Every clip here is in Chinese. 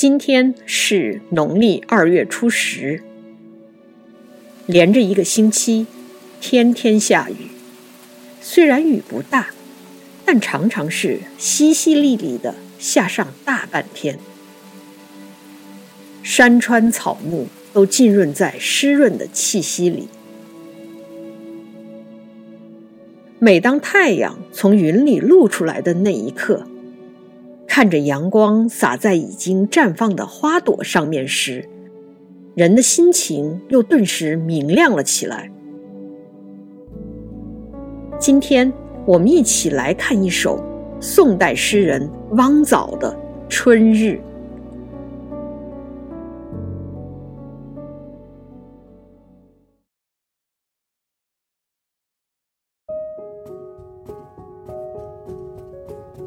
今天是农历二月初十，连着一个星期，天天下雨。虽然雨不大，但常常是淅淅沥沥的下上大半天。山川草木都浸润在湿润的气息里。每当太阳从云里露出来的那一刻，看着阳光洒在已经绽放的花朵上面时，人的心情又顿时明亮了起来。今天我们一起来看一首宋代诗人汪藻的《春日》。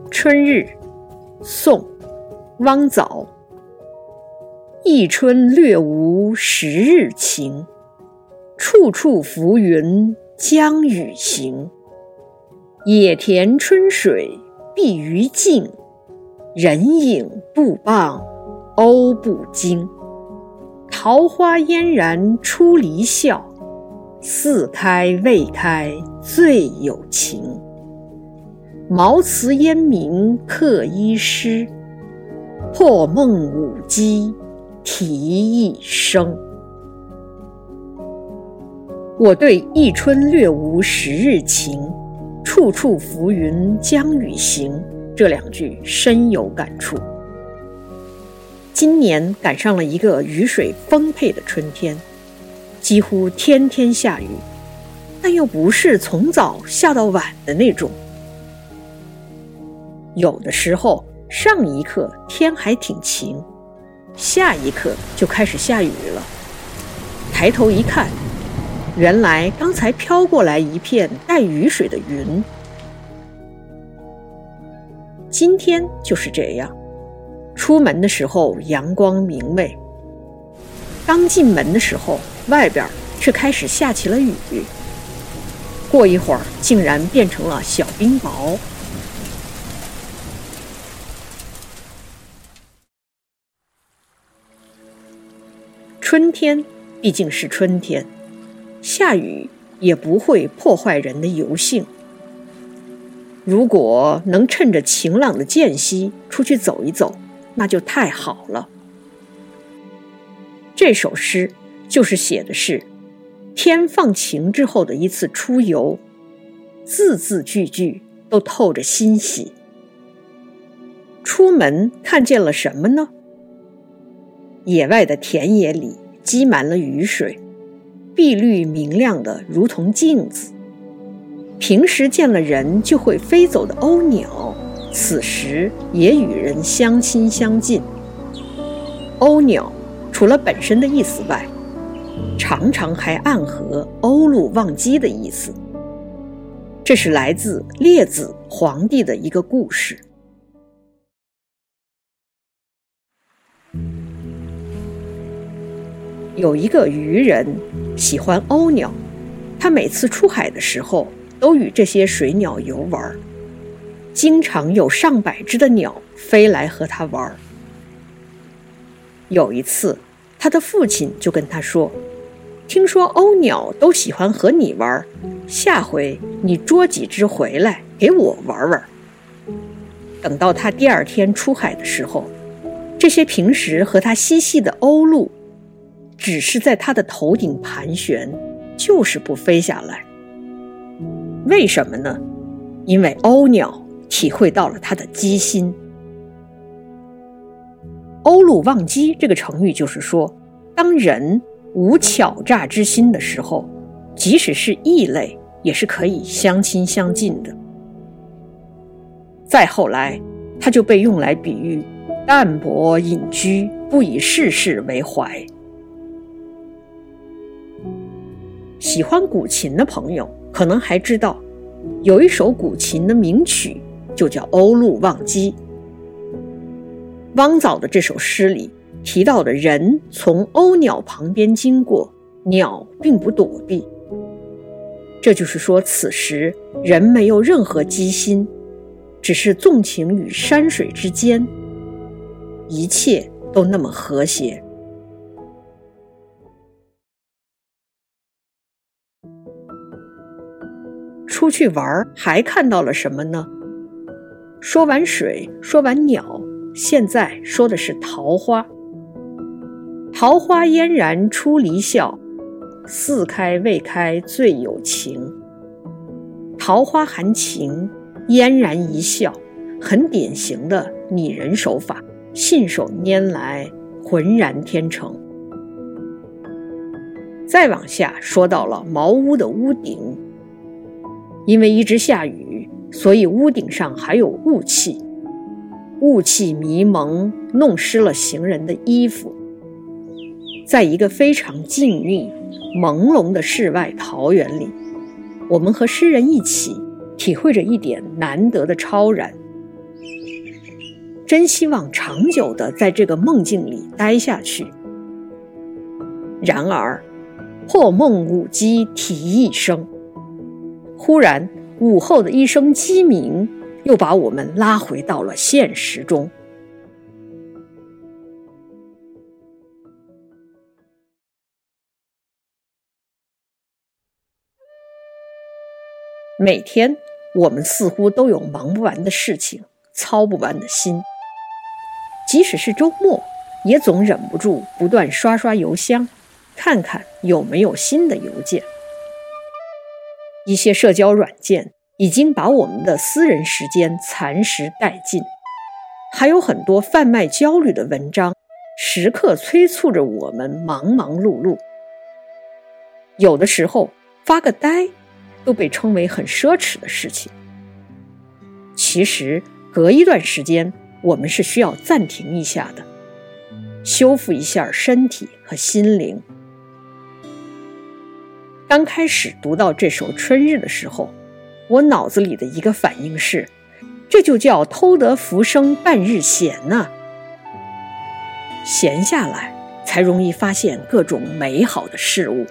春日。宋·汪藻。一春略无十日晴，处处浮云将雨行。野田春水碧于镜，人影不傍鸥不惊。桃花嫣然出离笑，似开未开最有情。茅茨烟明客衣湿，破梦舞姬啼一声。我对“一春略无十日晴，处处浮云将雨行”这两句深有感触。今年赶上了一个雨水丰沛的春天，几乎天天下雨，但又不是从早下到晚的那种。有的时候，上一刻天还挺晴，下一刻就开始下雨了。抬头一看，原来刚才飘过来一片带雨水的云。今天就是这样，出门的时候阳光明媚，刚进门的时候，外边却开始下起了雨。过一会儿，竟然变成了小冰雹。春天毕竟是春天，下雨也不会破坏人的游兴。如果能趁着晴朗的间隙出去走一走，那就太好了。这首诗就是写的是天放晴之后的一次出游，字字句句都透着欣喜。出门看见了什么呢？野外的田野里。积满了雨水，碧绿明亮的，如同镜子。平时见了人就会飞走的鸥鸟，此时也与人相亲相近。鸥鸟除了本身的意思外，常常还暗合鸥鹭忘机的意思。这是来自列子皇帝的一个故事。有一个渔人喜欢鸥鸟，他每次出海的时候都与这些水鸟游玩，经常有上百只的鸟飞来和他玩。有一次，他的父亲就跟他说：“听说鸥鸟都喜欢和你玩，下回你捉几只回来给我玩玩。”等到他第二天出海的时候，这些平时和他嬉戏的鸥鹭。只是在他的头顶盘旋，就是不飞下来。为什么呢？因为鸥鸟体会到了他的机心。鸥鹭忘机这个成语就是说，当人无巧诈之心的时候，即使是异类也是可以相亲相近的。再后来，它就被用来比喻淡泊隐居，不以世事为怀。喜欢古琴的朋友可能还知道，有一首古琴的名曲就叫《鸥鹭忘机》。汪藻的这首诗里提到的人从鸥鸟旁边经过，鸟并不躲避。这就是说，此时人没有任何机心，只是纵情于山水之间，一切都那么和谐。出去玩还看到了什么呢？说完水，说完鸟，现在说的是桃花。桃花嫣然出离笑，似开未开最有情。桃花含情，嫣然一笑，很典型的拟人手法，信手拈来，浑然天成。再往下说到了茅屋的屋顶，因为一直下雨，所以屋顶上还有雾气，雾气迷蒙，弄湿了行人的衣服。在一个非常静谧、朦胧的世外桃源里。我们和诗人一起体会着一点难得的超然，真希望长久的在这个梦境里待下去。然而，破梦舞鸡啼一声，忽然午后的一声鸡鸣，又把我们拉回到了现实中。每天，我们似乎都有忙不完的事情，操不完的心。即使是周末，也总忍不住不断刷刷邮箱，看看有没有新的邮件。一些社交软件已经把我们的私人时间蚕食殆尽，还有很多贩卖焦虑的文章，时刻催促着我们忙忙碌碌。有的时候，发个呆。都被称为很奢侈的事情。其实，隔一段时间，我们是需要暂停一下的，修复一下身体和心灵。刚开始读到这首《春日》的时候，我脑子里的一个反应是：这就叫偷得浮生半日闲呐！闲下来，才容易发现各种美好的事物。